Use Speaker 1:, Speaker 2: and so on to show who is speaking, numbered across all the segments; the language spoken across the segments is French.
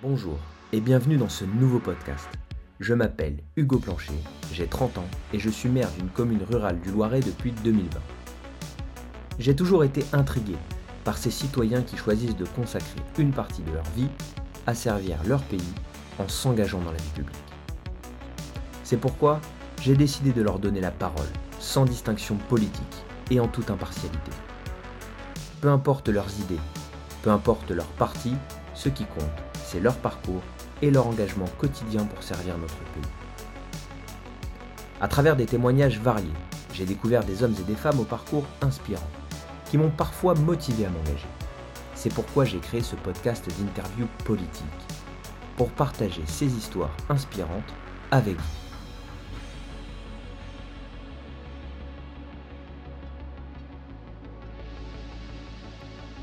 Speaker 1: Bonjour et bienvenue dans ce nouveau podcast. Je m'appelle Hugo Plancher, j'ai 30 ans et je suis maire d'une commune rurale du Loiret depuis 2020. J'ai toujours été intrigué par ces citoyens qui choisissent de consacrer une partie de leur vie à servir leur pays en s'engageant dans la vie publique. C'est pourquoi j'ai décidé de leur donner la parole, sans distinction politique et en toute impartialité. Peu importe leurs idées, peu importe leur parti, ce qui compte, c'est leur parcours et leur engagement quotidien pour servir notre pays. À travers des témoignages variés, j'ai découvert des hommes et des femmes au parcours inspirant, qui m'ont parfois motivé à m'engager. C'est pourquoi j'ai créé ce podcast d'interview politique, pour partager ces histoires inspirantes avec vous.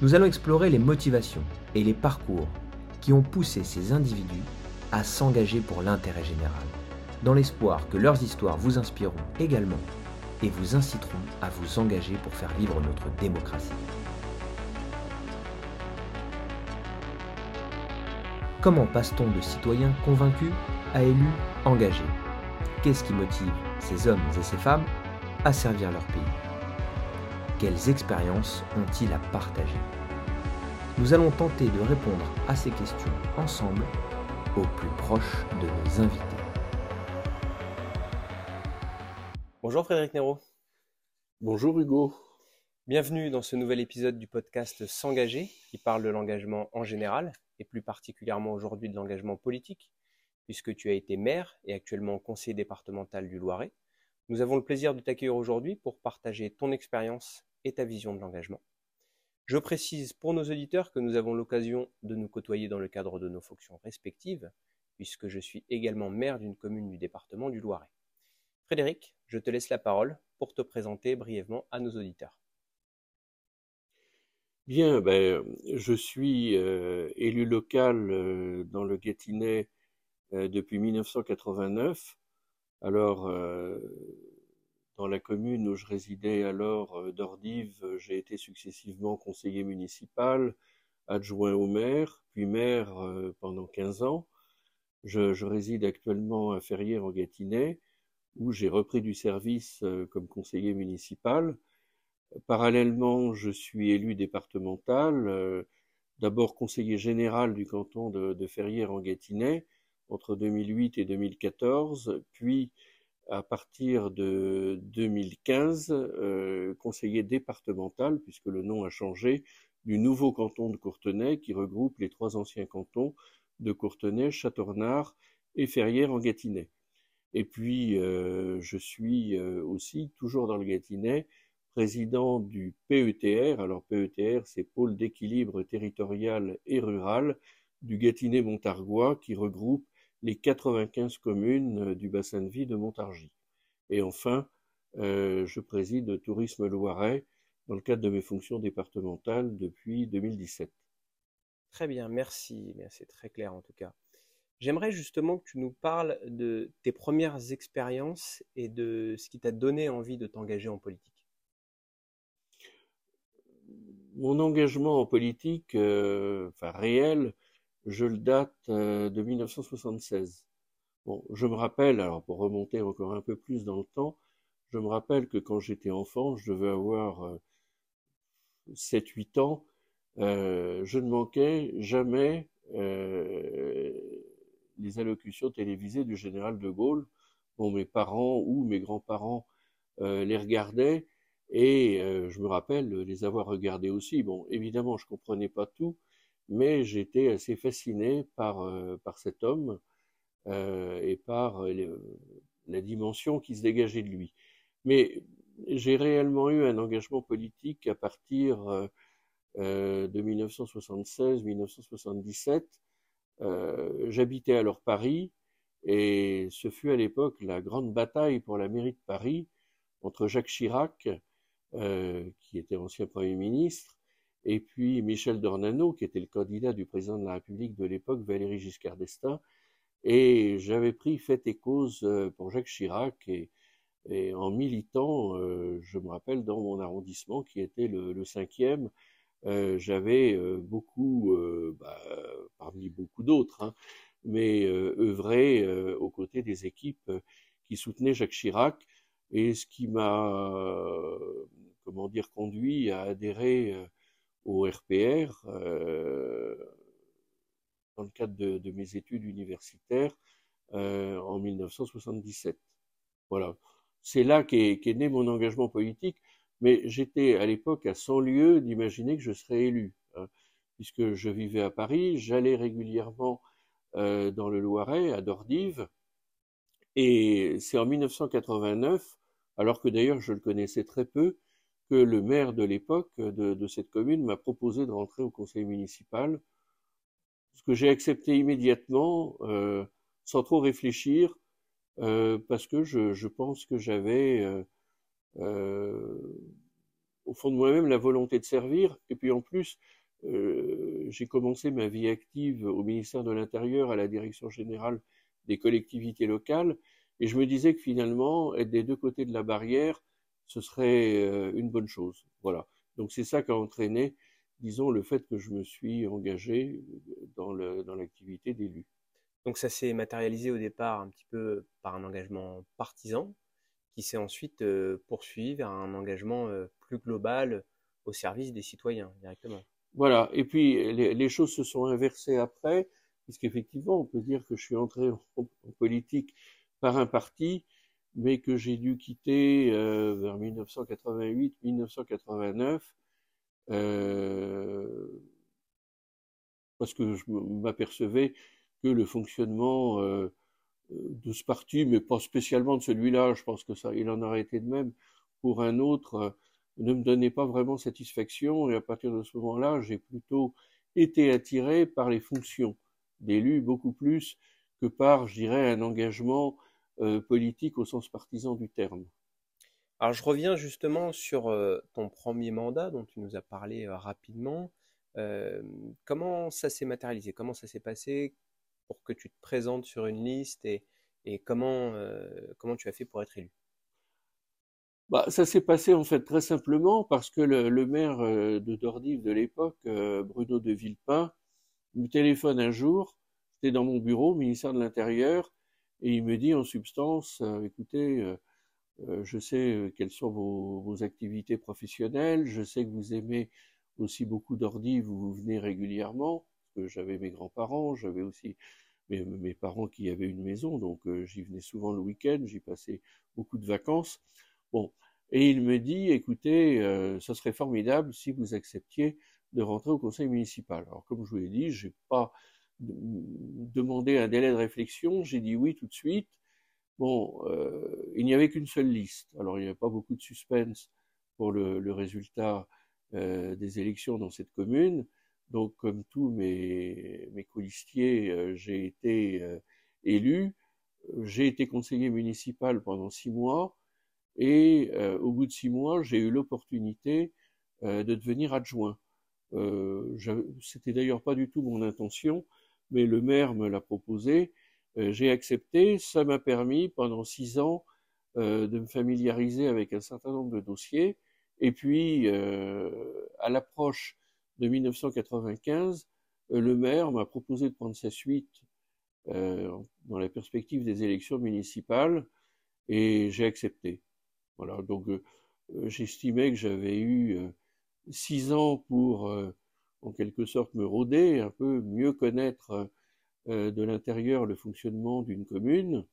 Speaker 1: Nous allons explorer les motivations et les parcours qui ont poussé ces individus à s'engager pour l'intérêt général, dans l'espoir que leurs histoires vous inspireront également et vous inciteront à vous engager pour faire vivre notre démocratie. Comment passe-t-on de citoyens convaincus à élus engagés Qu'est-ce qui motive ces hommes et ces femmes à servir leur pays? Quelles expériences ont-ils à partager? Nous allons tenter de répondre à ces questions ensemble au plus proche de nos invités. Bonjour Frédéric Nero.
Speaker 2: Bonjour Hugo.
Speaker 1: Bienvenue dans ce nouvel épisode du podcast S'engager qui parle de l'engagement en général et plus particulièrement aujourd'hui de l'engagement politique puisque tu as été maire et actuellement conseiller départemental du Loiret. Nous avons le plaisir de t'accueillir aujourd'hui pour partager ton expérience et ta vision de l'engagement. Je précise pour nos auditeurs que nous avons l'occasion de nous côtoyer dans le cadre de nos fonctions respectives, puisque je suis également maire d'une commune du département du Loiret. Frédéric, je te laisse la parole pour te présenter brièvement à nos auditeurs.
Speaker 2: Bien, ben, je suis euh, élu local euh, dans le Gâtinais euh, depuis 1989. Alors, dans la commune où je résidais alors euh, d'Ordive, euh, j'ai été successivement conseiller municipal, adjoint au maire, puis maire euh, pendant 15 ans. Je, réside actuellement à Ferrières en Gâtinais, où j'ai repris du service comme conseiller municipal. Parallèlement, je suis élu départemental, d'abord conseiller général du canton de, de Ferrières en Gâtinais entre 2008 et 2014, puis à partir de 2015 euh, conseiller départemental, puisque le nom a changé, du nouveau canton de Courtenay qui regroupe les trois anciens cantons de Courtenay, Châteaurnard et Ferrières en Gâtinais. Et puis, euh, je suis euh, aussi, toujours dans le Gâtinais, président du PETR. Alors, PETR, c'est Pôle d'équilibre territorial et rural du Gâtinais-Montargois, qui regroupe les 95 communes euh, du bassin de vie de Montargis. Et enfin, euh, je préside Tourisme Loiret dans le cadre de mes fonctions départementales depuis 2017.
Speaker 1: Très bien, merci. C'est très clair en tout cas. J'aimerais justement que tu nous parles de tes premières expériences et de ce qui t'a donné envie de t'engager en politique.
Speaker 2: Mon engagement en politique, euh, enfin réel, je le date euh, de 1976. Bon, je me rappelle, alors pour remonter encore un peu plus dans le temps, je me rappelle que quand j'étais enfant, je devais avoir 7-8 euh, ans, euh, je ne manquais jamais les allocutions télévisées du général de Gaulle. Bon, mes parents ou mes grands-parents les regardaient et je me rappelle les avoir regardés aussi. Bon, évidemment, je comprenais pas tout, mais j'étais assez fasciné par, euh, par cet homme euh, et par euh, la dimension qui se dégageait de lui. Mais j'ai réellement eu un engagement politique à partir de 1976-1977. J'habitais alors Paris et ce fut à l'époque la grande bataille pour la mairie de Paris entre Jacques Chirac, qui était ancien Premier ministre, et puis Michel Dornano, qui était le candidat du président de la République de l'époque, Valéry Giscard d'Estaing, et j'avais pris fait et cause euh, pour Jacques Chirac, et, en militant, euh, je me rappelle, dans mon arrondissement, qui était le, cinquième, euh, j'avais beaucoup, bah, parmi beaucoup d'autres, hein, mais œuvrer aux côtés des équipes qui soutenaient Jacques Chirac, et ce qui m'a, comment dire, conduit à adhérer au RPR dans le cadre de, mes études universitaires en 1977. Voilà. C'est là qu'est né mon engagement politique, mais j'étais à l'époque à 100 lieues d'imaginer que je serais élu, hein, puisque je vivais à Paris, j'allais régulièrement dans le Loiret, à Dordive, et c'est en 1989, alors que d'ailleurs je le connaissais très peu, que le maire de l'époque de, cette commune m'a proposé de rentrer au conseil municipal, ce que j'ai accepté immédiatement, euh, sans trop réfléchir, euh, parce que je, pense que j'avais euh, au fond de moi-même la volonté de servir, et puis en plus, j'ai commencé ma vie active au ministère de l'Intérieur, à la direction générale des collectivités locales, et je me disais que finalement, être des deux côtés de la barrière, ce serait euh, une bonne chose. Voilà. Donc c'est ça qui a entraîné, disons, le fait que je me suis engagé dans l'activité dans d'élu.
Speaker 1: Donc ça s'est matérialisé au départ un petit peu par un engagement partisan, qui s'est ensuite euh, poursuivi vers un engagement euh, plus global au service des citoyens directement.
Speaker 2: Voilà, et puis les, choses se sont inversées après, puisqu'effectivement on peut dire que je suis entré en politique par un parti mais que j'ai dû quitter euh, vers 1988-1989 euh, parce que je m'apercevais que le fonctionnement euh, de ce parti, mais pas spécialement de celui-là, je pense que ça, il en aurait été de même pour un autre, ne me donnait pas vraiment satisfaction. Et à partir de ce moment-là, j'ai plutôt été attiré par les fonctions d'élu beaucoup plus que par, je dirais, un engagement euh, politique au sens partisan du terme.
Speaker 1: Alors je reviens justement sur euh, ton premier mandat dont tu nous as parlé euh, rapidement. comment ça s'est matérialisé? Comment ça s'est passé pour que tu te présentes sur une liste et, et comment, comment tu as fait pour être élu?
Speaker 2: Bah, ça s'est passé en fait très simplement parce que le, le maire de Dordive de l'époque, Bruno de Villepin, me téléphone un jour, c'était dans mon bureau, ministère de l'Intérieur, et il me dit en substance, euh, écoutez, euh, euh, je sais quelles sont vos, activités professionnelles, je sais que vous aimez aussi beaucoup d'ordi, vous, venez régulièrement, parce que j'avais mes grands-parents, j'avais aussi mes, parents qui avaient une maison, donc j'y venais souvent le week-end, j'y passais beaucoup de vacances. Bon, et il me dit, écoutez, ce serait formidable si vous acceptiez de rentrer au conseil municipal. Alors comme je vous l'ai dit, j'ai pas demander un délai de réflexion, j'ai dit oui tout de suite. Bon, euh, il n'y avait qu'une seule liste. Alors il n'y avait pas beaucoup de suspense pour le, résultat euh, des élections dans cette commune. Donc comme tous mes, mes colistiers, euh, j'ai été élu. J'ai été conseiller municipal pendant six mois et au bout de six mois, j'ai eu l'opportunité de devenir adjoint. C'était d'ailleurs pas du tout mon intention mais le maire me l'a proposé. Euh, j'ai accepté. Ça m'a permis pendant six ans euh, de me familiariser avec un certain nombre de dossiers. Et puis, euh, à l'approche de 1995, le maire m'a proposé de prendre sa suite dans la perspective des élections municipales et j'ai accepté. Voilà, donc j'estimais que j'avais eu six ans pour en quelque sorte me rôder, un peu mieux connaître euh, de l'intérieur le fonctionnement d'une commune.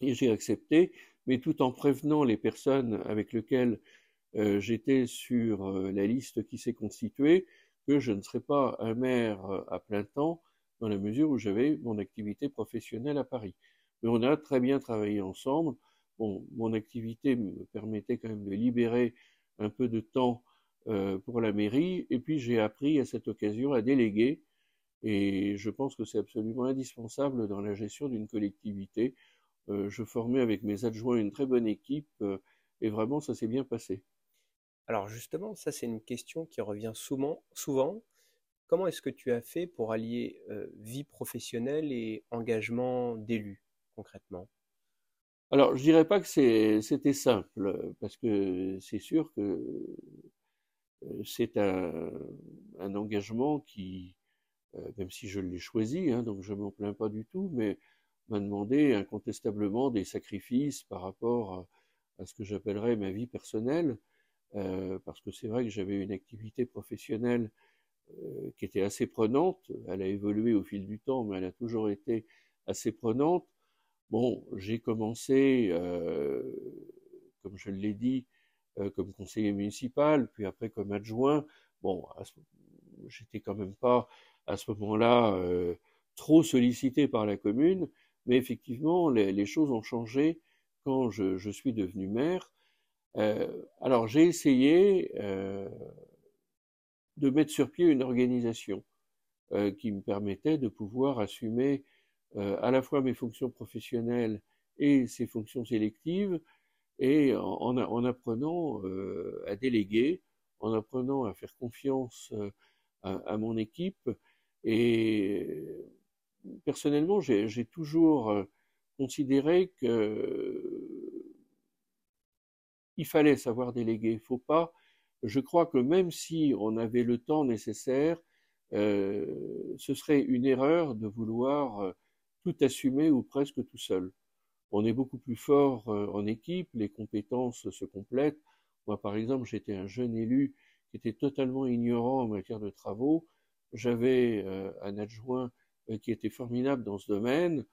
Speaker 2: Et j'ai accepté, mais tout en prévenant les personnes avec lesquelles euh, j'étais sur euh, la liste qui s'est constituée que je ne serais pas un maire à plein temps dans la mesure où j'avais mon activité professionnelle à Paris. Mais on a très bien travaillé ensemble. Bon, mon activité me permettait quand même de libérer un peu de temps euh, pour la mairie. Et puis j'ai appris à cette occasion à déléguer. Et je pense que c'est absolument indispensable dans la gestion d'une collectivité. Euh, je formais avec mes adjoints une très bonne équipe euh, et vraiment ça s'est bien passé.
Speaker 1: Alors justement, ça c'est une question qui revient souvent. souvent. Comment est-ce que tu as fait pour allier vie professionnelle et engagement d'élu concrètement?
Speaker 2: Alors je dirais pas que c'était simple parce que c'est sûr que c'est un, engagement qui même si je l'ai choisi, hein, donc je m'en plains pas du tout, mais m'a demandé incontestablement des sacrifices par rapport à, ce que j'appellerais ma vie personnelle, parce que c'est vrai que j'avais une activité professionnelle qui était assez prenante. Elle a évolué au fil du temps, mais elle a toujours été assez prenante. Bon, j'ai commencé, euh, comme je l'ai dit, euh, comme conseiller municipal, puis après comme adjoint. Bon, j'étais quand même pas à ce moment-là euh, trop sollicité par la commune, mais effectivement, les, choses ont changé quand je, suis devenu maire. alors, j'ai essayé de mettre sur pied une organisation qui me permettait de pouvoir assumer euh, à la fois mes fonctions professionnelles et ces fonctions électives, et en, apprenant euh, à déléguer, en apprenant à faire confiance euh, à, mon équipe. Et personnellement, j'ai toujours considéré que il fallait savoir déléguer. Il faut pas. Je crois que même si on avait le temps nécessaire, ce serait une erreur de vouloir tout assumer ou presque tout seul. On est beaucoup plus fort euh, en équipe, les compétences se complètent. Moi, par exemple, j'étais un jeune élu qui était totalement ignorant en matière de travaux. J'avais euh, un adjoint euh, qui était formidable dans ce domaine,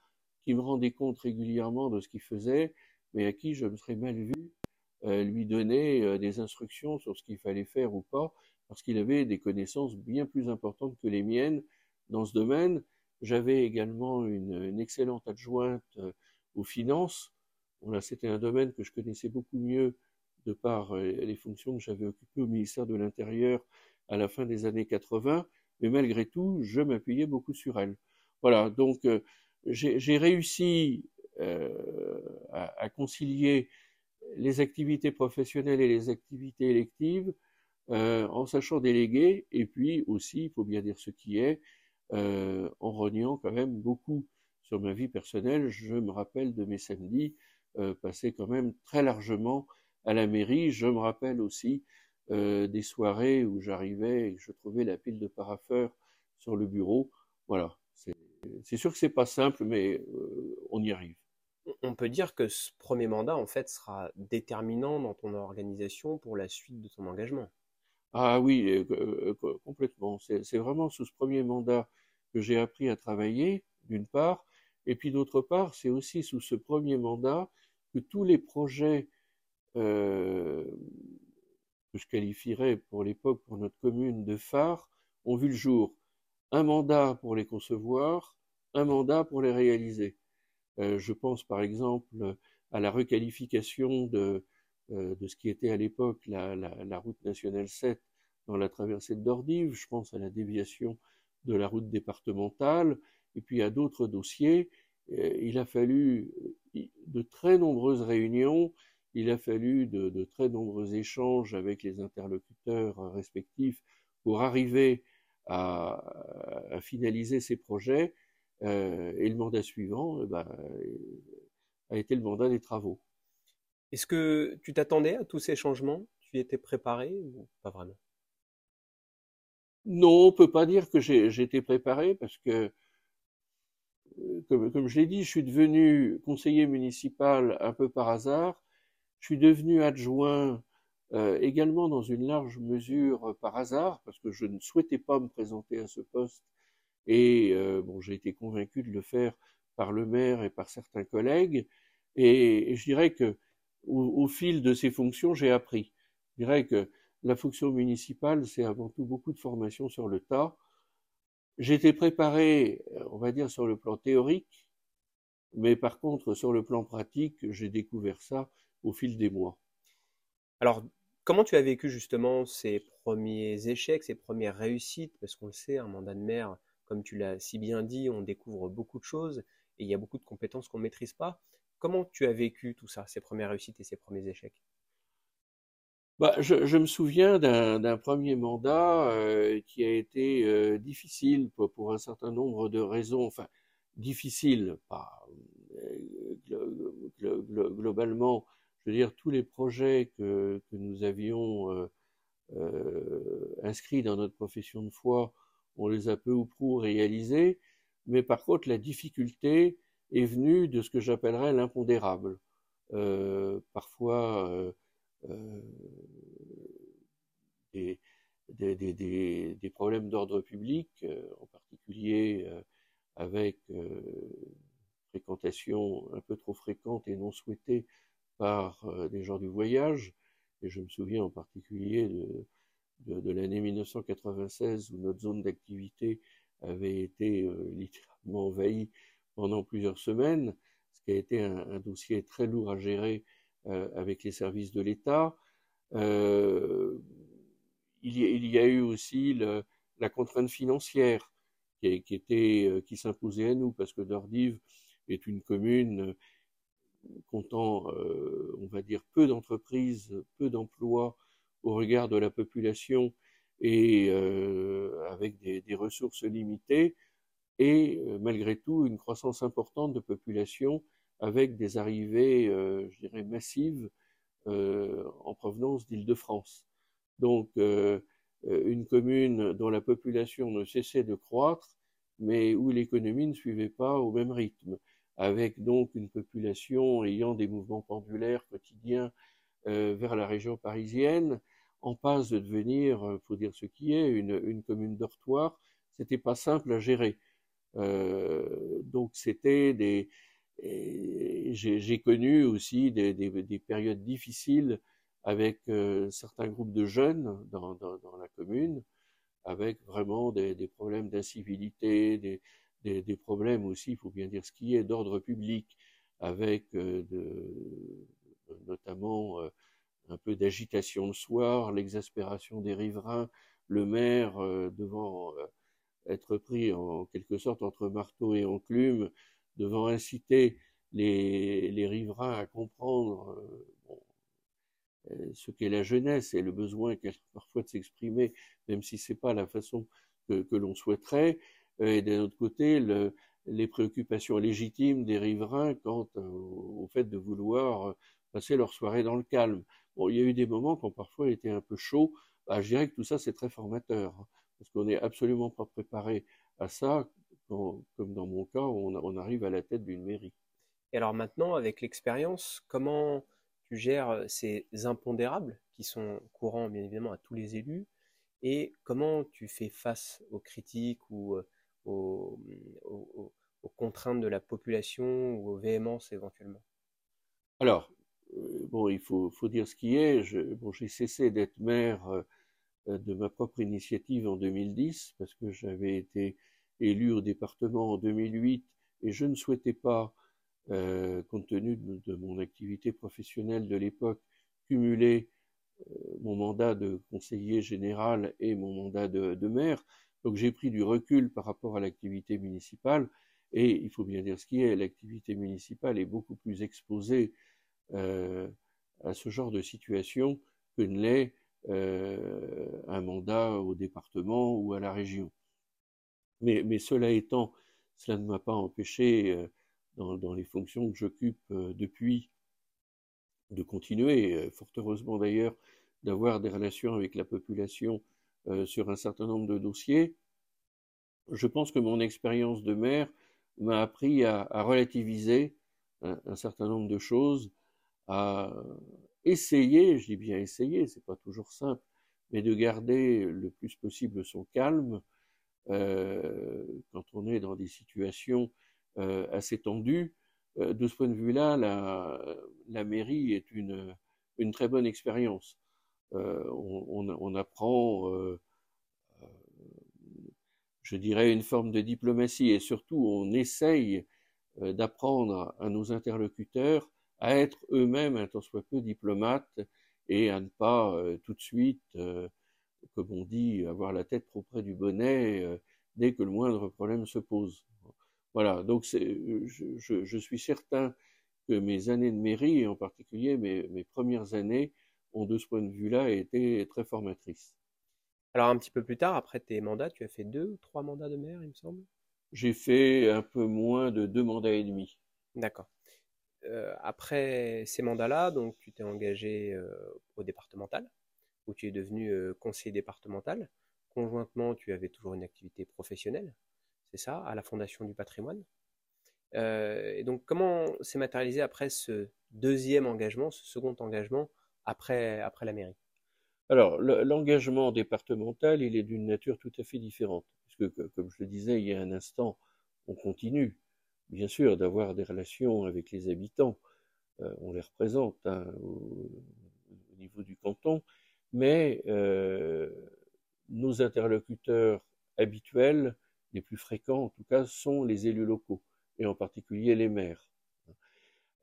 Speaker 2: qui me rendait compte régulièrement de ce qu'il faisait, mais à qui je me serais mal vu lui donner des instructions sur ce qu'il fallait faire ou pas, parce qu'il avait des connaissances bien plus importantes que les miennes dans ce domaine, j'avais également une, excellente adjointe aux finances. Voilà, c'était un domaine que je connaissais beaucoup mieux de par euh, les fonctions que j'avais occupées au ministère de l'Intérieur à la fin des années 80, mais malgré tout, je m'appuyais beaucoup sur elle. Voilà, donc euh, j'ai réussi à, concilier les activités professionnelles et les activités électives en sachant déléguer, et puis aussi, il faut bien dire ce qui est, euh, en rognant quand même beaucoup sur ma vie personnelle. Je me rappelle de mes samedis euh, passés quand même très largement à la mairie. Je me rappelle aussi euh, des soirées où j'arrivais et je trouvais la pile de paraffeur sur le bureau. Voilà, c'est sûr que c'est pas simple, mais on y arrive.
Speaker 1: On peut dire que ce premier mandat, en fait, sera déterminant dans ton organisation pour la suite de ton engagement.
Speaker 2: Ah oui, complètement. C'est vraiment sous ce premier mandat que j'ai appris à travailler, d'une part, et puis d'autre part, c'est aussi sous ce premier mandat que tous les projets euh, que je qualifierais pour l'époque, pour notre commune, de phare, ont vu le jour. Un mandat pour les concevoir, un mandat pour les réaliser. Euh, je pense par exemple à la requalification de, euh, de ce qui était à l'époque la, la, la, route nationale 7 dans la traversée de Dordive, je pense à la déviation de la route départementale, et puis à d'autres dossiers. Euh, il a fallu euh, de très nombreuses réunions, il a fallu de, très nombreux échanges avec les interlocuteurs respectifs pour arriver à, finaliser ces projets. Euh, et le mandat suivant bah, a été le mandat des travaux.
Speaker 1: Est-ce que tu t'attendais à tous ces changements? Tu y étais préparé ou pas vraiment?
Speaker 2: Non, on peut pas dire que j'étais préparé parce que, euh, comme, je l'ai dit, je suis devenu conseiller municipal un peu par hasard. Je suis devenu adjoint euh, également dans une large mesure par hasard parce que je ne souhaitais pas me présenter à ce poste et euh, bon, j'ai été convaincu de le faire par le maire et par certains collègues et, je dirais que au, fil de ces fonctions, j'ai appris. Je dirais que la fonction municipale, c'est avant tout beaucoup de formation sur le tas. J'étais préparé, on va dire, sur le plan théorique, mais par contre, sur le plan pratique, j'ai découvert ça au fil des mois.
Speaker 1: Alors, comment tu as vécu justement ces premiers échecs, ces premières réussites? Parce qu'on le sait, un mandat de maire, comme tu l'as si bien dit, on découvre beaucoup de choses et il y a beaucoup de compétences qu'on ne maîtrise pas. Comment tu as vécu tout ça, ces premières réussites et ces premiers échecs?
Speaker 2: Bah, je, je, me souviens d'un premier mandat euh, qui a été euh, difficile pour, pour, un certain nombre de raisons, enfin difficile, pas euh, globalement, je veux dire tous les projets que, que nous avions inscrits dans notre profession de foi on les a peu ou prou réalisés, mais par contre la difficulté est venue de ce que j'appellerais l'impondérable. Euh, parfois euh, euh, des, des, des, des, problèmes d'ordre public, en particulier avec fréquentation un peu trop fréquente et non souhaitée par des gens du voyage. Et je me souviens en particulier de, de, de l'année 1996 où notre zone d'activité avait été littéralement envahie pendant plusieurs semaines, ce qui a été un, un dossier très lourd à gérer euh, avec les services de l'État. Euh, il, y a eu aussi la contrainte financière qui, était euh, qui s'imposait à nous parce que Dordive est une commune comptant, euh, on va dire, peu d'entreprises, peu d'emplois au regard de la population et euh, avec des, ressources limitées, et euh, malgré tout une croissance importante de population avec des arrivées, euh, je dirais, massives euh, en provenance d'Île-de-France. Donc, une commune dont la population ne cessait de croître, mais où l'économie ne suivait pas au même rythme, avec donc une population ayant des mouvements pendulaires quotidiens vers la région parisienne, en passe de devenir, faut dire ce qui est, une, une commune dortoir. C'était pas simple à gérer. Euh, donc c'était des j'ai connu aussi des, des, des, périodes difficiles avec euh, certains groupes de jeunes dans, la commune, avec vraiment des, problèmes d'incivilité, des, problèmes aussi, il faut bien dire ce qui est, d'ordre public, avec euh, notamment euh, un peu d'agitation le soir, l'exaspération des riverains, le maire devant être pris en quelque sorte entre marteau et enclume, devant inciter les, les riverains à comprendre euh, bon, euh, ce qu'est la jeunesse et le besoin qu'elle parfois de s'exprimer, même si c'est pas la façon que, que l'on souhaiterait, euh, et d'un autre côté le, les préoccupations légitimes des riverains quant au, fait de vouloir passer leur soirée dans le calme. Bon, il y a eu des moments qui ont parfois été un peu chauds. Bah, je dirais que tout ça c'est très formateur. Hein parce qu'on n'est absolument pas préparé à ça, comme dans mon cas, on, on arrive à la tête d'une mairie.
Speaker 1: Et alors maintenant, avec l'expérience, comment tu gères euh, ces impondérables qui sont courants bien évidemment à tous les élus? Et comment tu fais face aux critiques ou euh, aux, aux, aux contraintes de la population ou aux véhémences éventuellement?
Speaker 2: Alors, euh, bon, il faut, faut, dire ce qui est. Bon, j'ai cessé d'être maire euh, de ma propre initiative en 2010, parce que j'avais été élu au département en 2008 et je ne souhaitais pas, euh, compte tenu de, mon activité professionnelle de l'époque, cumuler euh, mon mandat de conseiller général et mon mandat de, maire. Donc j'ai pris du recul par rapport à l'activité municipale et il faut bien dire ce qui est, l'activité municipale est beaucoup plus exposée euh, à ce genre de situation que ne l'est un mandat au département ou à la région. Mais, mais cela étant, cela ne m'a pas empêché, euh, dans, dans, les fonctions que j'occupe euh, depuis, de continuer, fort heureusement d'ailleurs, d'avoir des relations avec la population sur un certain nombre de dossiers. Je pense que mon expérience de maire m'a appris à, à relativiser un, un, certain nombre de choses, à, essayer, je dis bien essayer, c'est pas toujours simple, mais de garder le plus possible son calme euh, quand on est dans des situations euh, assez tendues. Euh, de ce point de vue-là, la, mairie est une, très bonne expérience. Euh, on, apprend, euh, je dirais, une forme de diplomatie et surtout on essaye d'apprendre à nos interlocuteurs à être eux-mêmes un tant soit peu diplomates et à ne pas euh, tout de suite, euh, comme on dit, avoir la tête trop près du bonnet euh, dès que le moindre problème se pose. Voilà, donc je, je, je, suis certain que mes années de mairie, et en particulier mes, mes premières années, ont de ce point de vue-là été très formatrices.
Speaker 1: Alors un petit peu plus tard, après tes mandats, tu as fait deux ou trois mandats de maire, il me semble?
Speaker 2: J'ai fait un peu moins de deux mandats et demi.
Speaker 1: D'accord euh, après ces mandats-là, donc tu t'es engagé euh, au départemental, où tu es devenu euh, conseiller départemental.
Speaker 3: conjointement, tu avais toujours une activité professionnelle, c'est ça, à la Fondation du patrimoine. Euh, et donc, comment s'est matérialisé après ce deuxième engagement, ce second engagement après, après la mairie?
Speaker 2: Alors, l'engagement départemental, il est d'une nature tout à fait différente. Puisque, comme je le disais il y a un instant, on continue, bien sûr, d'avoir des relations avec les habitants. Euh, on les représente hein, au, niveau du canton, mais euh, nos interlocuteurs habituels, les plus fréquents en tout cas, sont les élus locaux, et en particulier les maires.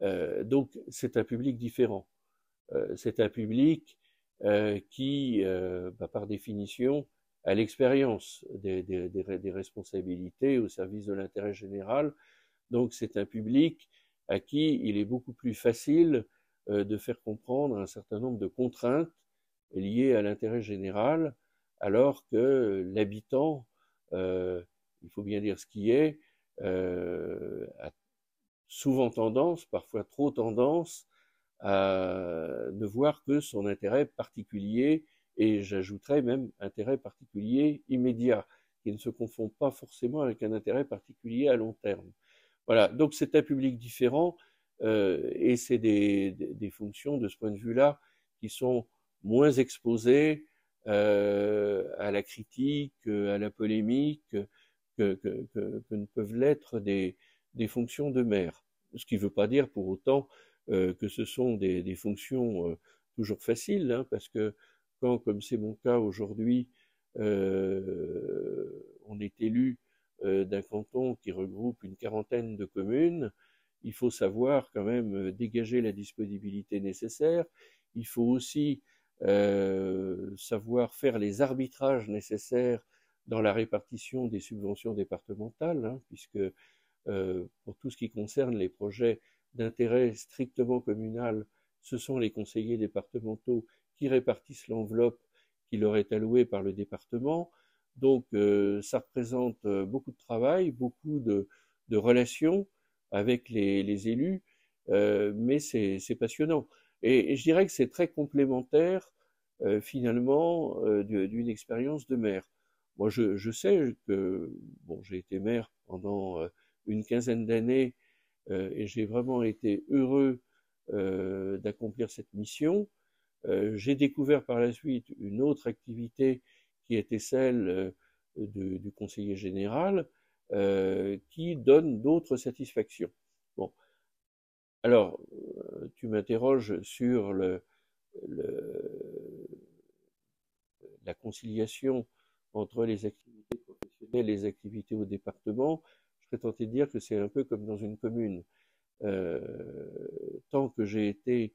Speaker 2: Euh, donc c'est un public différent. Euh, c'est un public euh, qui, bah, par définition, a l'expérience des, des, des, responsabilités au service de l'intérêt général. Donc c'est un public à qui il est beaucoup plus facile de faire comprendre un certain nombre de contraintes liées à l'intérêt général alors que l'habitant, euh, il faut bien dire ce qui est, euh, a souvent tendance, parfois trop tendance, à ne voir que son intérêt particulier, et j'ajouterais même intérêt particulier immédiat, qui ne se confond pas forcément avec un intérêt particulier à long terme. Voilà, donc c'est un public différent, euh, et c'est des, des, fonctions de ce point de vue-là qui sont moins exposées, euh, à la critique, à la polémique, que, que, que, que ne peuvent l'être des, des, fonctions de maire. Ce qui ne veut pas dire pour autant euh, que ce sont des, des fonctions euh, toujours faciles, hein, parce que quand, comme c'est mon cas aujourd'hui, euh, on est élu euh, d'un canton qui regroupe une quarantaine de communes, il faut savoir quand même dégager la disponibilité nécessaire. Il faut aussi euh, savoir faire les arbitrages nécessaires dans la répartition des subventions départementales, hein, puisque euh, pour tout ce qui concerne les projets d'intérêt strictement communal, ce sont les conseillers départementaux qui répartissent l'enveloppe qui leur est allouée par le département. Donc euh, ça représente euh, beaucoup de travail, beaucoup de, de relations avec les, les élus, euh, mais c'est passionnant. Et, je dirais que c'est très complémentaire euh, finalement euh, d'une expérience de maire. Moi, je, je, sais que bon, j'ai été maire pendant euh, une quinzaine d'années euh, et j'ai vraiment été heureux euh, d'accomplir cette mission. j'ai découvert par la suite une autre activité qui était celle du conseiller général, qui donne d'autres satisfactions. Alors, tu m'interroges sur le, le, la conciliation entre les activités professionnelles et les activités au département, je serais tenté de dire que c'est un peu comme dans une commune. Euh, tant que j'ai été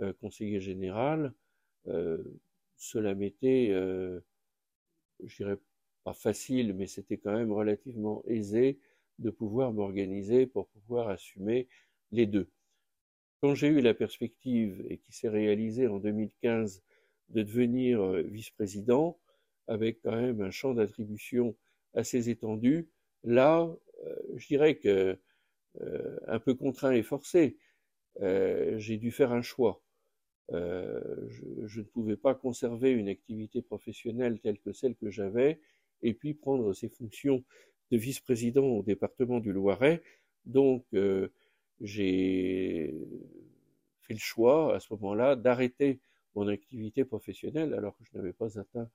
Speaker 2: euh, conseiller général, euh, cela m'était, euh, je dirais pas facile, mais c'était quand même relativement aisé de pouvoir m'organiser pour pouvoir assumer les deux. Quand j'ai eu la perspective, et qui s'est réalisée en 2015, de devenir euh, vice-président, avec quand même un champ d'attribution assez étendu, là, euh, je dirais que euh, un peu contraint et forcé, j'ai dû faire un choix. Je, je, ne pouvais pas conserver une activité professionnelle telle que celle que j'avais, et puis prendre ces fonctions de vice-président au département du Loiret. Donc, j'ai fait le choix à ce moment-là d'arrêter mon activité professionnelle alors que je n'avais pas atteint,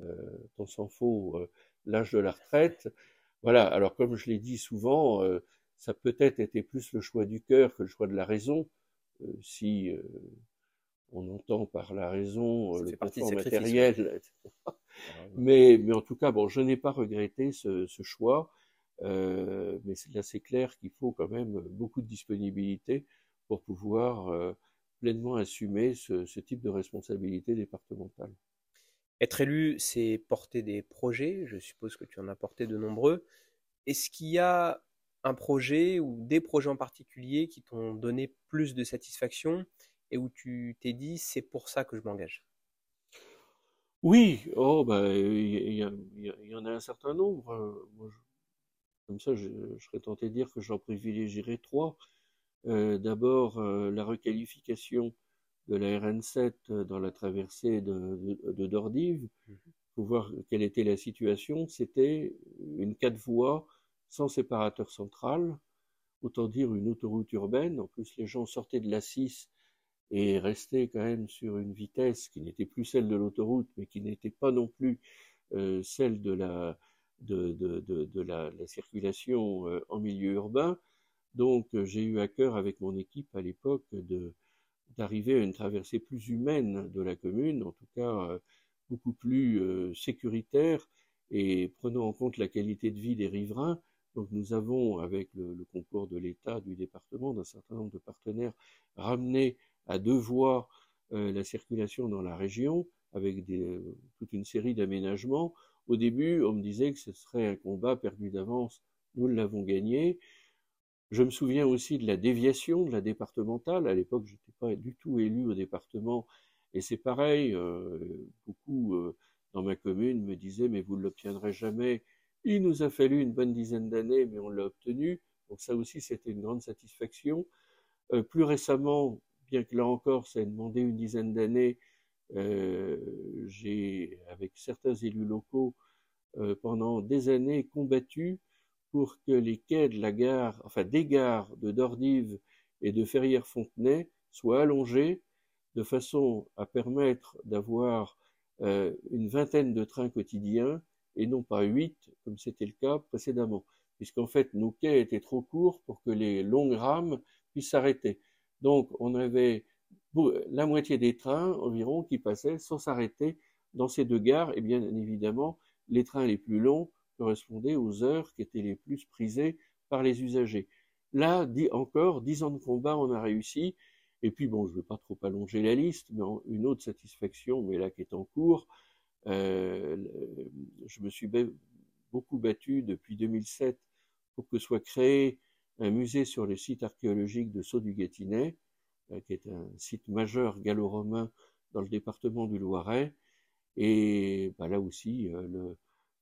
Speaker 2: euh, tant s'en faut, euh, l'âge de la retraite. Voilà, alors comme je l'ai dit souvent, euh, ça peut-être été plus le choix du cœur que le choix de la raison, euh, si euh, on entend par la raison
Speaker 3: Ça
Speaker 2: le
Speaker 3: confort
Speaker 2: matériel, etc. Mais, mais en tout cas, bon, je n'ai pas regretté ce, ce choix. Euh, mais là, c'est clair qu'il faut quand même beaucoup de disponibilité pour pouvoir euh, pleinement assumer ce, ce, type de responsabilité départementale.
Speaker 3: Être élu, c'est porter des projets. Je suppose que tu en as porté de nombreux. Est-ce qu'il y a un projet ou des projets en particulier qui t'ont donné plus de satisfaction et où tu t'es dit c'est pour ça que je m'engage?
Speaker 2: Oui, oh, bah, il y, y, y, en a un certain nombre. Moi, je comme ça, je, je, serais tenté de dire que j'en privilégierais trois. Euh, D'abord, euh, la requalification de la RN7 dans la traversée de, de, de Dordive. Il pour voir quelle était la situation, c'était une quatre voies sans séparateur central, autant dire une autoroute urbaine. En plus, les gens sortaient de la 6 et restaient quand même sur une vitesse qui n'était plus celle de l'autoroute, mais qui n'était pas non plus euh, celle de la, de, de, de, la, la, circulation euh, en milieu urbain. Donc, euh, j'ai eu à cœur avec mon équipe à l'époque de d'arriver à une traversée plus humaine de la commune, en tout cas beaucoup plus euh, sécuritaire et prenant en compte la qualité de vie des riverains. Donc nous avons, avec le, concours de l'État, du département, d'un certain nombre de partenaires, ramené à deux voies euh, la circulation dans la région, avec des, euh, toute une série d'aménagements. Au début, on me disait que ce serait un combat perdu d'avance. Nous l'avons gagné. Je me souviens aussi de la déviation de la départementale. À l'époque, je n'étais pas du tout élu au département et c'est pareil, euh, beaucoup euh, dans ma commune me disaient mais vous ne l'obtiendrez jamais. Il nous a fallu une bonne dizaine d'années, mais on l'a obtenu. Donc ça aussi, c'était une grande satisfaction. Euh, plus récemment, bien que là encore, ça ait demandé une dizaine d'années, j'ai, avec certains élus locaux, pendant des années combattu pour que les quais de la gare, enfin des gares de Dordive et de Ferrières-Fontenay soient allongés de façon à permettre d'avoir euh, une vingtaine de trains quotidiens et non pas huit comme c'était le cas précédemment, puisqu'en fait nos quais étaient trop courts pour que les longues rames puissent s'arrêter. Donc on avait la moitié des trains environ qui passaient sans s'arrêter dans ces deux gares, et bien évidemment les trains les plus longs correspondaient aux heures qui étaient les plus prisées par les usagers. Là, dit encore, dix ans de combat, on a réussi, et puis, bon, je ne vais pas trop allonger la liste, mais une autre satisfaction, mais là qui est en cours, euh, je me suis beaucoup battu depuis 2007 pour que soit créé un musée sur le site archéologique de Sceaux du Gâtinais, euh, qui est un site majeur gallo-romain dans le département du Loiret. Et bah, là aussi, euh,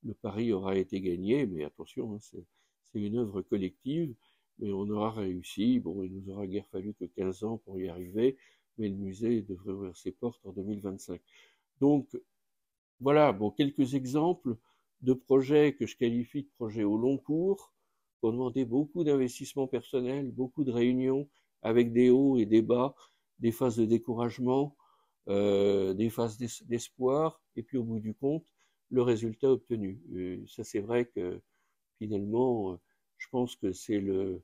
Speaker 2: le, pari aura été gagné, mais attention, hein, c'est une œuvre collective mais on aura réussi. Bon, il nous aura guère fallu que 15 ans pour y arriver, mais le musée devrait ouvrir ses portes en 2025. Donc, voilà, bon, quelques exemples de projets que je qualifie de projets au long cours, qui ont demandé beaucoup d'investissement personnel, beaucoup de réunions avec des hauts et des bas, des phases de découragement, euh, des phases d'espoir, et puis au bout du compte, le résultat obtenu. ça, c'est vrai que finalement, je pense que c'est le,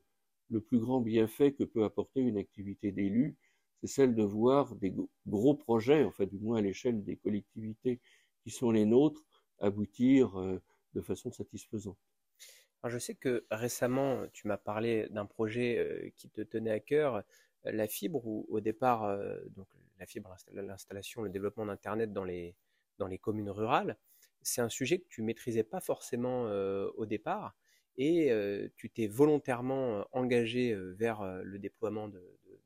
Speaker 2: le plus grand bienfait que peut apporter une activité d'élu, c'est celle de voir des gros projets, enfin du moins à l'échelle des collectivités qui sont les nôtres, aboutir euh, de façon satisfaisante.
Speaker 3: Je sais que récemment, tu m'as parlé d'un projet euh, qui te tenait à cœur, la fibre, où au départ, euh, donc la fibre, l'installation, le développement d'Internet dans les, dans les communes rurales, c'est un sujet que tu maîtrisais pas forcément au départ et tu t'es volontairement engagé vers le déploiement de,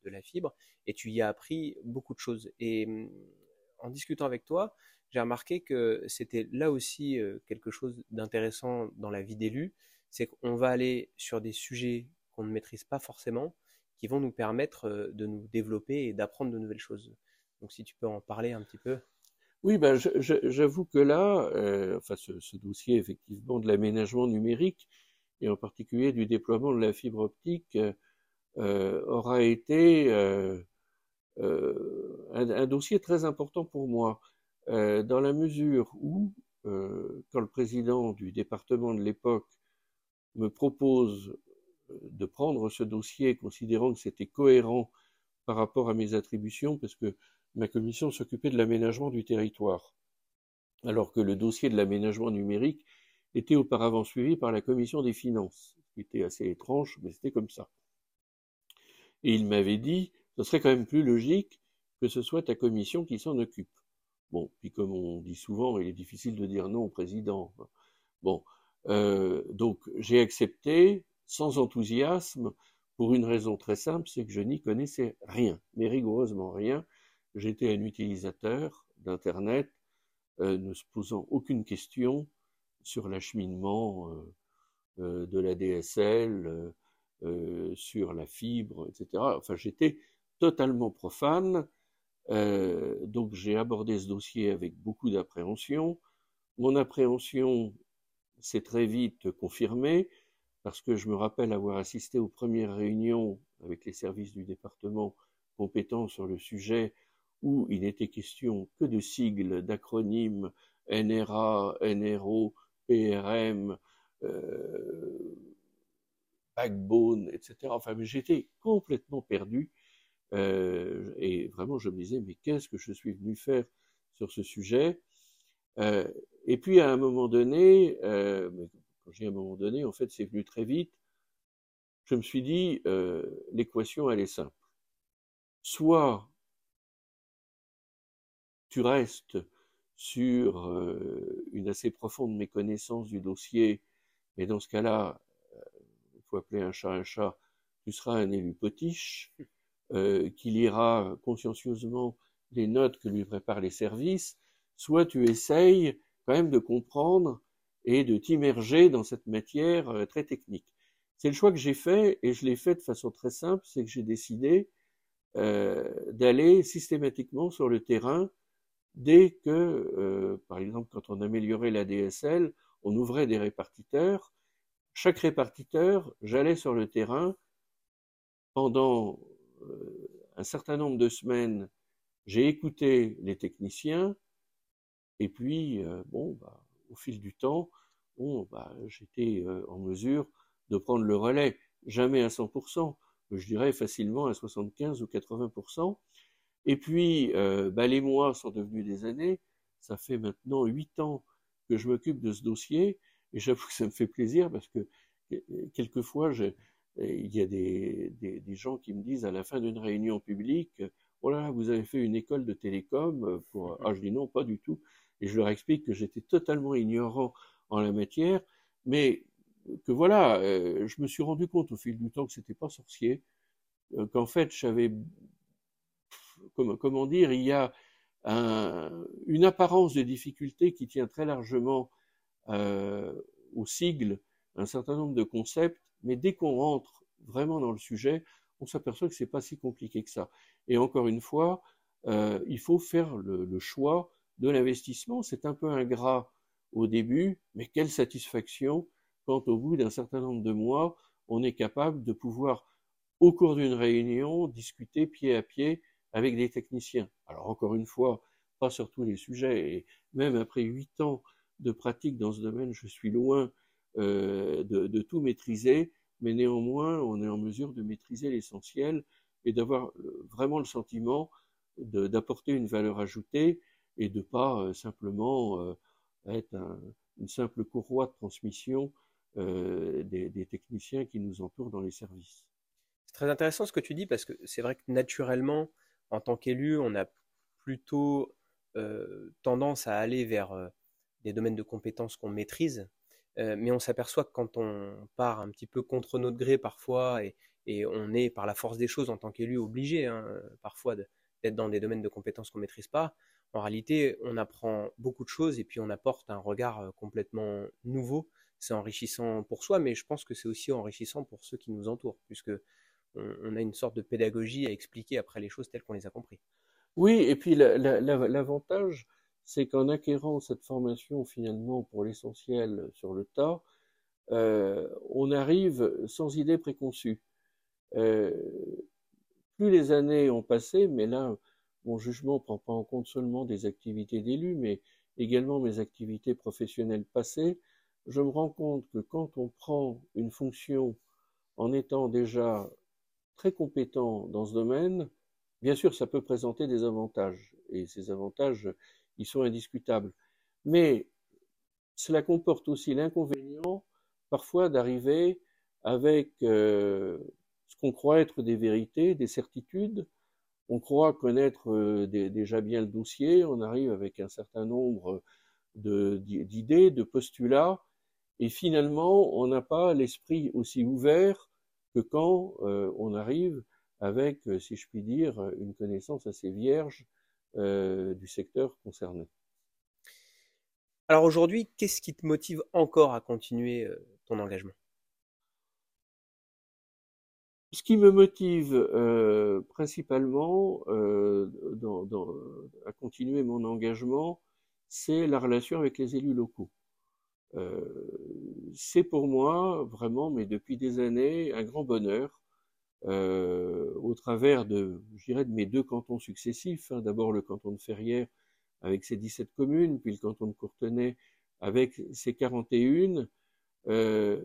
Speaker 3: la fibre et tu y as appris beaucoup de choses. Et mmh, en discutant avec toi, j'ai remarqué que c'était là aussi quelque chose d'intéressant dans la vie d'élu, c'est qu'on va aller sur des sujets qu'on ne maîtrise pas forcément, qui vont nous permettre de nous développer et d'apprendre de nouvelles choses. Donc si tu peux en parler un petit peu.
Speaker 2: Oui, ben, j'avoue que là, enfin, ce, dossier effectivement de l'aménagement numérique, et en particulier du déploiement de la fibre optique, euh, aura été euh, euh, un, dossier très important pour moi, dans la mesure où, quand le président du département de l'époque me propose de prendre ce dossier, considérant que c'était cohérent par rapport à mes attributions, parce que ma commission s'occupait de l'aménagement du territoire, alors que le dossier de l'aménagement numérique était auparavant suivi par la commission des finances, ce qui était assez étrange, mais c'était comme ça. Et il m'avait dit, ce serait quand même plus logique que ce soit ta commission qui s'en occupe. Bon, puis comme on dit souvent, il est difficile de dire non au président. Bon, euh, donc j'ai accepté sans enthousiasme pour une raison très simple, c'est que je n'y connaissais rien, mais rigoureusement rien. J'étais un utilisateur d'Internet, euh, ne se posant aucune question, sur l'acheminement euh, euh, de la DSL, euh, sur la fibre, etc. Enfin, j'étais totalement profane. donc j'ai abordé ce dossier avec beaucoup d'appréhension. mon appréhension s'est très vite confirmée parce que je me rappelle avoir assisté aux premières réunions avec les services du département compétents sur le sujet où il n'était question que de sigles, d'acronymes NRA, NRO, PRM, euh, Backbone, etc. Enfin, j'étais complètement perdu. Euh, et vraiment, je me disais, mais qu'est-ce que je suis venu faire sur ce sujet? Euh, Et puis, à un moment donné, euh, quand j'ai un moment donné, en fait, c'est venu très vite, je me suis dit, euh, l'équation, elle est simple. Soit tu restes sur euh, une assez profonde méconnaissance du dossier, mais dans ce cas-là, euh, il faut appeler un chat un chat, tu seras un élu potiche, euh, qui lira consciencieusement les notes que lui préparent les services, soit tu essayes quand même de comprendre et de t'immerger dans cette matière très technique. C'est le choix que j'ai fait et je l'ai fait de façon très simple, c'est que j'ai décidé euh, d'aller systématiquement sur le terrain dès que, euh, par exemple, quand on améliorait la DSL, on ouvrait des répartiteurs. Chaque répartiteur, j'allais sur le terrain pendant euh, un certain nombre de semaines. J'ai écouté les techniciens et puis, euh, bon, bah, au fil du temps, bon, bah, j'étais en mesure de prendre le relais. Jamais à 100%, je dirais facilement à 75 ou 80%. Et puis, euh, bah, les mois sont devenus des années. Ça fait maintenant huit ans que je m'occupe de ce dossier. Et j'avoue que ça me fait plaisir parce que euh, quelquefois, je, il y a des, des, des, gens qui me disent à la fin d'une réunion publique, oh là, vous avez fait une école de télécom pour... Ah, je dis non, pas du tout. Et je leur explique que j'étais totalement ignorant en la matière, mais que voilà, euh, je me suis rendu compte au fil du temps que c'était pas sorcier, euh, qu'en fait, j'avais comment, dire, il y a une apparence de difficulté qui tient très largement euh, au sigle un certain nombre de concepts, mais dès qu'on rentre vraiment dans le sujet, on s'aperçoit que c'est pas si compliqué que ça. Et encore une fois, il faut faire le choix de l'investissement. C'est un peu ingrat au début, mais quelle satisfaction quand au bout d'un certain nombre de mois, on est capable de pouvoir, au cours d'une réunion, discuter pied à pied avec des techniciens. Alors encore une fois, pas sur tous les sujets, et même après huit ans de pratique dans ce domaine, je suis loin euh, de, de, tout maîtriser, mais néanmoins, on est en mesure de maîtriser l'essentiel et d'avoir euh, vraiment le sentiment d'apporter une valeur ajoutée et de pas euh, simplement euh, être un, une simple courroie de transmission euh, des, techniciens qui nous entourent dans les services.
Speaker 3: C'est très intéressant ce que tu dis parce que c'est vrai que naturellement, en tant qu'élu, on a plutôt tendance à aller vers des domaines de compétences qu'on maîtrise, mais on s'aperçoit que quand on part un petit peu contre notre gré parfois, et, et on est par la force des choses en tant qu'élu obligé hein, parfois d'être dans des domaines de compétences qu'on maîtrise pas, en réalité, on apprend beaucoup de choses et puis on apporte un regard euh, complètement nouveau. C'est enrichissant pour soi, mais je pense que c'est aussi enrichissant pour ceux qui nous entourent, puisque on, a une sorte de pédagogie à expliquer après les choses telles qu'on les a compris.
Speaker 2: Oui, et puis l'avantage, c'est qu'en acquérant cette formation finalement pour l'essentiel sur le tas, euh, on arrive sans idée préconçue. Euh, plus les années ont passé, mais là, mon jugement prend pas en compte seulement des activités d'élu, mais également mes activités professionnelles passées, je me rends compte que quand on prend une fonction en étant déjà très compétent dans ce domaine, bien sûr, ça peut présenter des avantages, et ces avantages, ils sont indiscutables. Mais cela comporte aussi l'inconvénient, parfois, d'arriver avec euh, ce qu'on croit être des vérités, des certitudes. On croit connaître euh, déjà bien le dossier, on arrive avec un certain nombre d'idées, de, postulats, et finalement, on n'a pas l'esprit aussi ouvert que quand euh, on arrive avec, euh, si je puis dire, une connaissance assez vierge du secteur concerné.
Speaker 3: Alors aujourd'hui, qu'est-ce qui te motive encore à continuer ton engagement?
Speaker 2: Ce qui me motive euh, principalement euh, dans, dans, à continuer mon engagement, c'est la relation avec les élus locaux. Euh, c'est pour moi vraiment, mais depuis des années, un grand bonheur euh, au travers de, de mes deux cantons successifs. Hein. D'abord le canton de Ferrières avec ses 17 communes, puis le canton de Courtenay avec ses 41. Euh,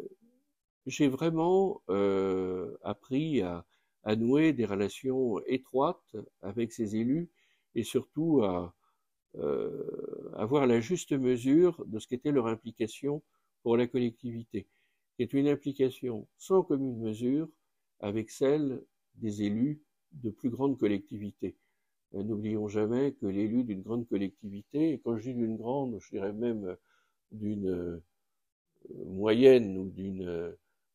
Speaker 2: j'ai vraiment euh, appris à, à, nouer des relations étroites avec ces élus et surtout à euh, avoir la juste mesure de ce qu'était leur implication pour la collectivité, qui est une implication sans commune mesure avec celle des élus de plus grandes collectivités. Euh, n'oublions jamais que l'élu d'une grande collectivité, et quand je dis d'une grande, je dirais même d'une euh, moyenne ou d'une euh,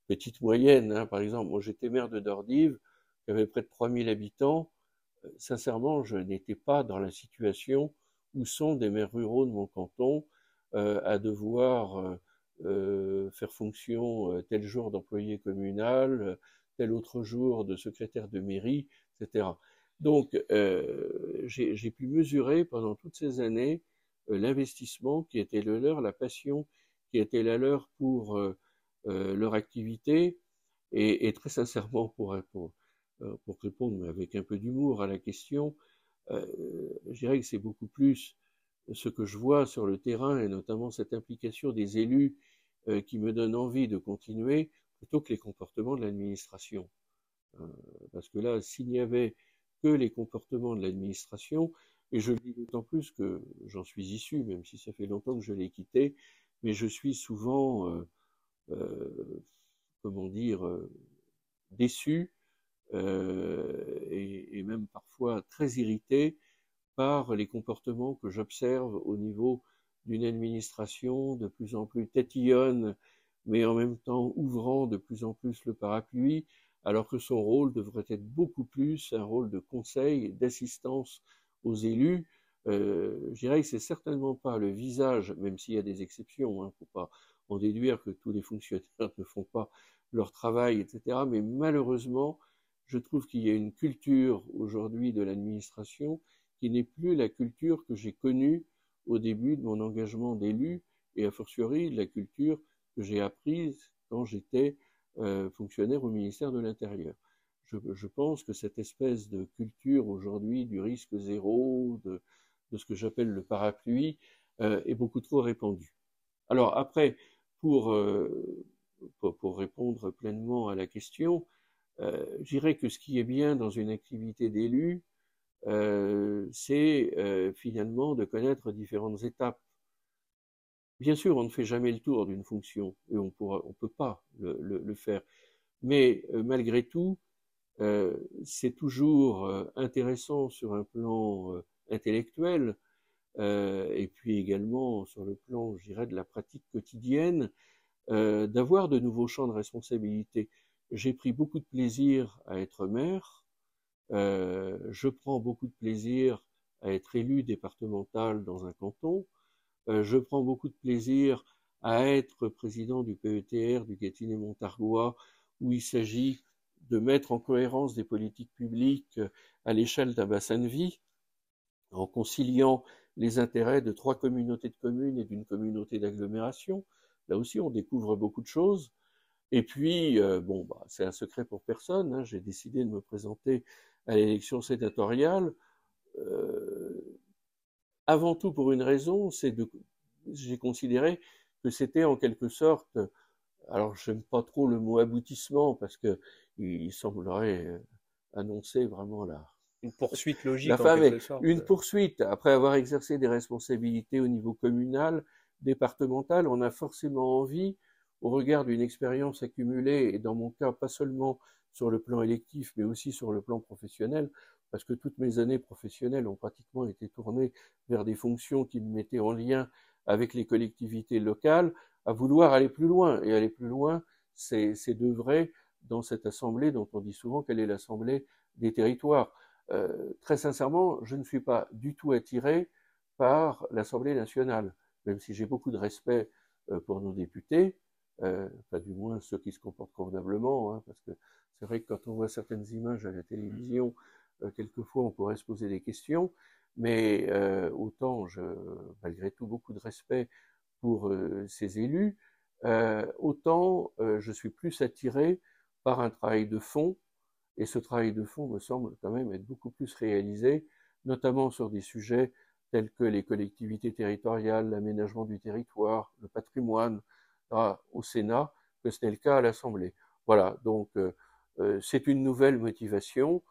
Speaker 2: petite moyenne, hein. par exemple, moi j'étais maire de Dordive, qui avait près de 3000 habitants, sincèrement, je n'étais pas dans la situation où sont des maires ruraux de mon canton à devoir faire fonction tel jour d'employé communal, tel autre jour de secrétaire de mairie, etc. Donc, euh, j'ai pu mesurer pendant toutes ces années euh, l'investissement qui était le leur, la passion qui était la leur pour euh, leur activité, et, et, très sincèrement, pour, pour, pour répondre avec un peu d'humour à la question, je dirais que c'est beaucoup plus ce que je vois sur le terrain, et notamment cette implication des élus qui me donne envie de continuer, plutôt que les comportements de l'administration. parce que là, s'il y avait que les comportements de l'administration, et je le dis d'autant plus que j'en suis issu, même si ça fait longtemps que je l'ai quitté, mais je suis souvent, euh, euh, comment dire, euh, déçu et, et, même parfois très irrité par les comportements que j'observe au niveau d'une administration de plus en plus tatillonne, mais en même temps ouvrant de plus en plus le parapluie, alors que son rôle devrait être beaucoup plus un rôle de conseil, d'assistance aux élus. Euh, je dirais que c'est certainement pas le visage, même s'il y a des exceptions, hein, faut pas en déduire que tous les fonctionnaires ne font pas leur travail, etc. Mais malheureusement, je trouve qu'il y a une culture aujourd'hui de l'administration qui n'est plus la culture que j'ai connue au début de mon engagement d'élu, et a fortiori la culture que j'ai apprise quand j'étais euh, fonctionnaire au ministère de l'Intérieur. Je, je, pense que cette espèce de culture aujourd'hui du risque zéro, de, de ce que j'appelle le parapluie, euh, est beaucoup trop répandue. Alors après, pour, euh, pour, répondre pleinement à la question, euh, je dirais que ce qui est bien dans une activité d'élu, euh, c'est euh, finalement de connaître différentes étapes Bien sûr, on ne fait jamais le tour d'une fonction et on on peut pas le, faire. Mais malgré tout, c'est toujours intéressant sur un plan euh, et puis également sur le plan, je dirais, de la pratique quotidienne, d'avoir de nouveaux champs de responsabilité. J'ai pris beaucoup de plaisir à être maire. je prends beaucoup de plaisir à être élu départemental dans un canton. Euh, je prends beaucoup de plaisir à être président du PETR du Gâtinais Montargois, où il s'agit de mettre en cohérence des politiques publiques à l'échelle d'un bassin de vie, en conciliant les intérêts de trois communautés de communes et d'une communauté d'agglomération. Là aussi, on découvre beaucoup de choses. Et puis, euh, bon, bah, c'est un secret pour personne. Hein, J'ai décidé de me présenter à l'élection sénatoriale. Euh, avant tout pour une raison, c'est de, j'ai considéré que c'était en quelque sorte, alors j'aime pas trop le mot aboutissement parce que il semblerait annoncer vraiment la
Speaker 3: une poursuite logique.
Speaker 2: La mais une poursuite après avoir exercé des responsabilités au niveau communal, départemental, on a forcément envie, au regard d'une expérience accumulée et dans mon cas pas seulement sur le plan électif mais aussi sur le plan professionnel, parce que toutes mes années professionnelles ont pratiquement été tournées vers des fonctions qui me mettaient en lien avec les collectivités locales, à vouloir aller plus loin. Et aller plus loin, c'est d'œuvrer dans cette assemblée dont on dit souvent qu'elle est l'assemblée des territoires. Euh, très sincèrement, je ne suis pas du tout attiré par l'Assemblée nationale, même si j'ai beaucoup de respect euh, pour nos députés, euh, pas du moins ceux qui se comportent convenablement, hein, parce que c'est vrai que quand on voit certaines images à la télévision, euh, quelquefois on pourrait se poser des questions, mais euh, autant, je, malgré tout, beaucoup de respect pour ces élus, autant je suis plus attiré par un travail de fond, et ce travail de fond me semble quand même être beaucoup plus réalisé, notamment sur des sujets tels que les collectivités territoriales, l'aménagement du territoire, le patrimoine, au Sénat, que n'est le cas à l'Assemblée. Voilà, donc euh, euh, c'est une nouvelle motivation.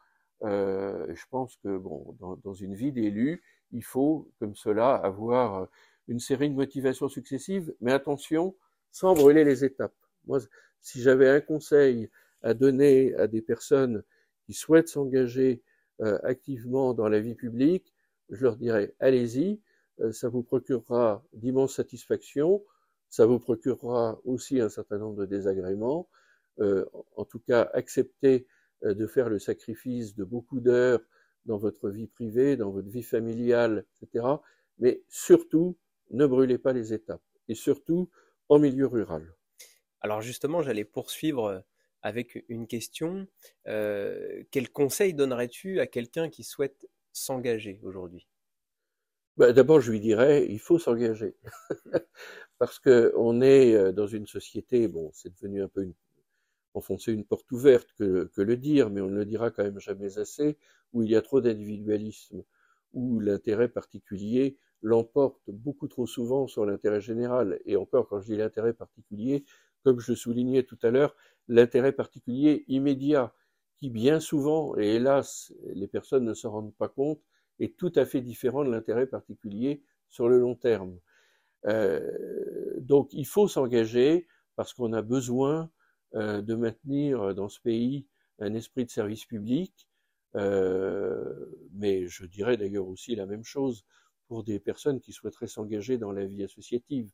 Speaker 2: Euh, je pense que bon, dans, dans une vie d'élu, il faut, comme cela, avoir une série de motivations successives, mais attention, sans brûler les étapes. Moi, si j'avais un conseil à donner à des personnes qui souhaitent s'engager activement dans la vie publique, je leur dirais allez-y, ça vous procurera d'immenses satisfactions, ça vous procurera aussi un certain nombre de désagréments. Euh, en tout cas, acceptez euh, de faire le sacrifice de beaucoup d'heures dans votre vie privée, dans votre vie familiale, etc. Mais surtout, ne brûlez pas les étapes. Et surtout, en milieu rural.
Speaker 3: Alors justement, j'allais poursuivre euh, avec une question. Euh, quel conseil donnerais-tu à quelqu'un qui souhaite s'engager aujourd'hui?
Speaker 2: Bah, D'abord, je lui dirais, il faut s'engager. parce que on est euh, dans une société, bon, c'est devenu un peu une, enfoncer une porte ouverte que, que, le dire, mais on ne le dira quand même jamais assez, où il y a trop d'individualisme, où l'intérêt particulier l'emporte beaucoup trop souvent sur l'intérêt général. Et encore, quand je dis l'intérêt particulier, comme je soulignais tout à l'heure, l'intérêt particulier immédiat, qui bien souvent, et hélas, les personnes ne s'en rendent pas compte, est tout à fait différent de l'intérêt particulier sur le long terme. Euh, donc il faut s'engager parce qu'on a besoin euh, de maintenir dans ce pays un esprit de service public, euh, mais je dirais d'ailleurs aussi la même chose pour des personnes qui souhaiteraient s'engager dans la vie associative.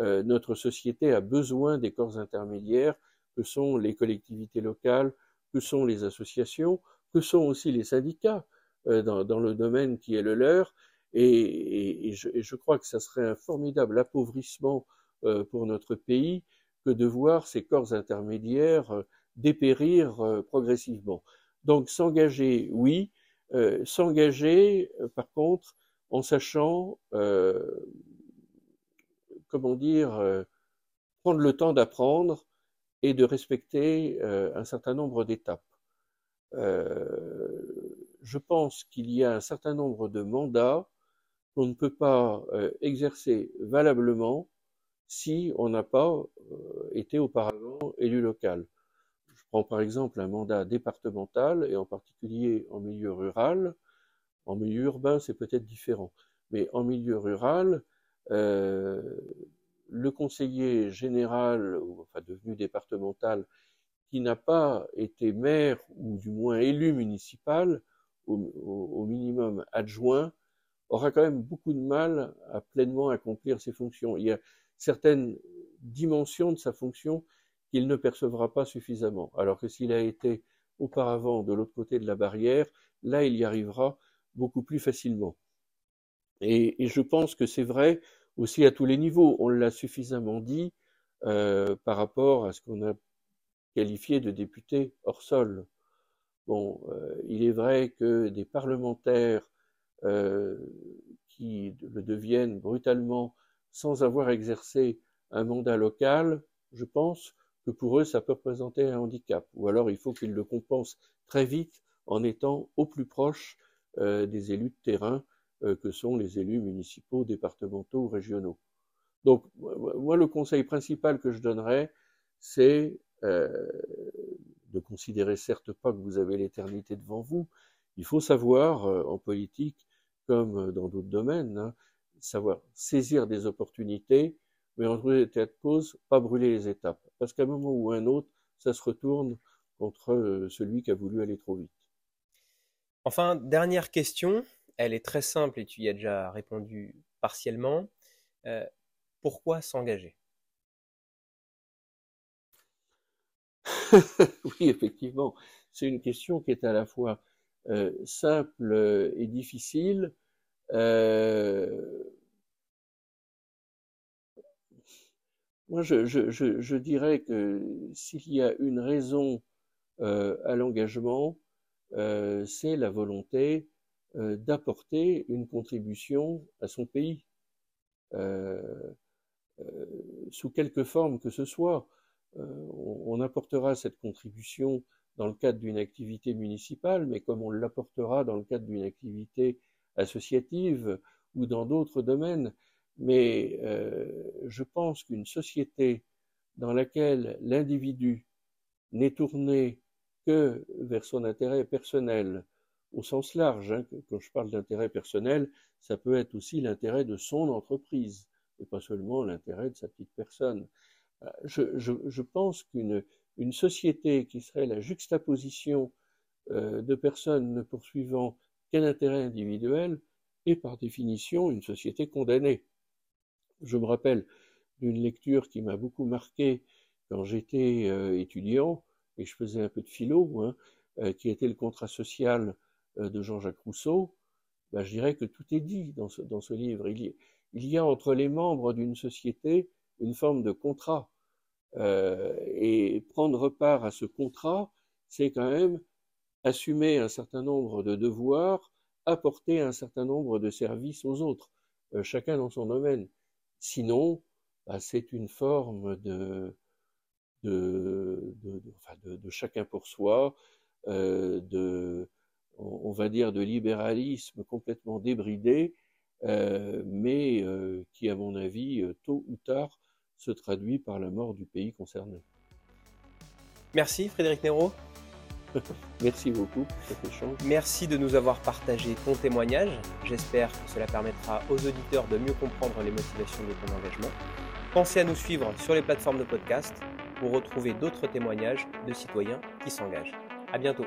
Speaker 2: Notre société a besoin des corps intermédiaires que sont les collectivités locales, que sont les associations, que sont aussi les syndicats dans, le domaine qui est le leur, et, je, crois que ça serait un formidable appauvrissement euh, pour notre pays que de voir ces corps intermédiaires euh, dépérir euh, progressivement. Donc s'engager, oui, s'engager, par contre, en sachant, comment dire, prendre le temps d'apprendre et de respecter un certain nombre d'étapes. je pense qu'il y a un certain nombre de mandats qu'on ne peut pas euh, exercer valablement si on n'a pas euh, été auparavant élu local. Je prends par exemple un mandat départemental et en particulier en milieu rural. En milieu urbain, c'est peut-être différent, mais en milieu rural, euh, le conseiller général, enfin devenu départemental, qui n'a pas été maire ou du moins élu municipal, au minimum adjoint, aura quand même beaucoup de mal à pleinement accomplir ses fonctions. Il y a certaines dimensions de sa fonction qu'il ne percevra pas suffisamment, alors que s'il a été auparavant de l'autre côté de la barrière, là il y arrivera beaucoup plus facilement. Et, je pense que c'est vrai aussi à tous les niveaux. On l'a suffisamment dit euh, par rapport à ce qu'on a qualifié de député hors sol. Bon, euh, il est vrai que des parlementaires euh, qui le deviennent brutalement sans avoir exercé un mandat local, je pense que pour eux, ça peut représenter un handicap. Ou alors, il faut qu'ils le compensent très vite en étant au plus proche des élus de terrain que sont les élus municipaux, départementaux régionaux. Donc, moi, le conseil principal que je donnerais, c'est de considérer certes pas que vous avez l'éternité devant vous. Il faut savoir, en politique, comme dans d'autres domaines, hein, savoir saisir des opportunités, mais en trouver des de cause, pas brûler les étapes. Parce qu'à un moment ou un autre, ça se retourne contre celui qui a voulu aller trop vite.
Speaker 3: Enfin, dernière question, elle est très simple et tu y as déjà répondu partiellement. Euh, pourquoi s'engager?
Speaker 2: Oui, effectivement, c'est une question qui est à la fois euh, simple et difficile. Euh, moi, je, dirais que s'il y a une raison à l'engagement, c'est la volonté d'apporter une contribution à son pays, sous quelque forme que ce soit. on apportera cette contribution dans le cadre d'une activité municipale, mais comme on l'apportera dans le cadre d'une activité associative ou dans d'autres domaines. Mais euh, je pense qu'une société dans laquelle l'individu n'est tourné que vers son intérêt personnel, au sens large, hein, quand je parle d'intérêt personnel, ça peut être aussi l'intérêt de son entreprise, et pas seulement l'intérêt de sa petite personne. Euh, je, je, je pense qu'une une société qui serait la juxtaposition euh, de personnes ne poursuivant qu'un intérêt individuel est par définition une société condamnée. Je me rappelle d'une lecture qui m'a beaucoup marqué quand j'étais euh, étudiant et je faisais un peu de philo, hein, euh, qui était le contrat social de Jean-Jacques Rousseau. Ben, je dirais que tout est dit dans ce, dans ce livre. il y a entre les membres d'une société une forme de contrat euh, et prendre part à ce contrat, c'est quand même assumer un certain nombre de devoirs, apporter un certain nombre de services aux autres, euh, chacun dans son domaine. Sinon, bah, c'est une forme de, de, de, chacun pour soi, euh, de, on, va dire, de libéralisme complètement débridé, euh, mais euh, qui, à mon avis, euh, tôt ou tard, se traduit par la mort du pays concerné.
Speaker 3: Merci Frédéric Néraud.
Speaker 2: Merci beaucoup pour cet échange.
Speaker 3: Merci de nous avoir partagé ton témoignage. J'espère que cela permettra aux auditeurs de mieux comprendre les motivations de ton engagement. Pensez à nous suivre sur les plateformes de podcast pour retrouver d'autres témoignages de citoyens qui s'engagent. À bientôt.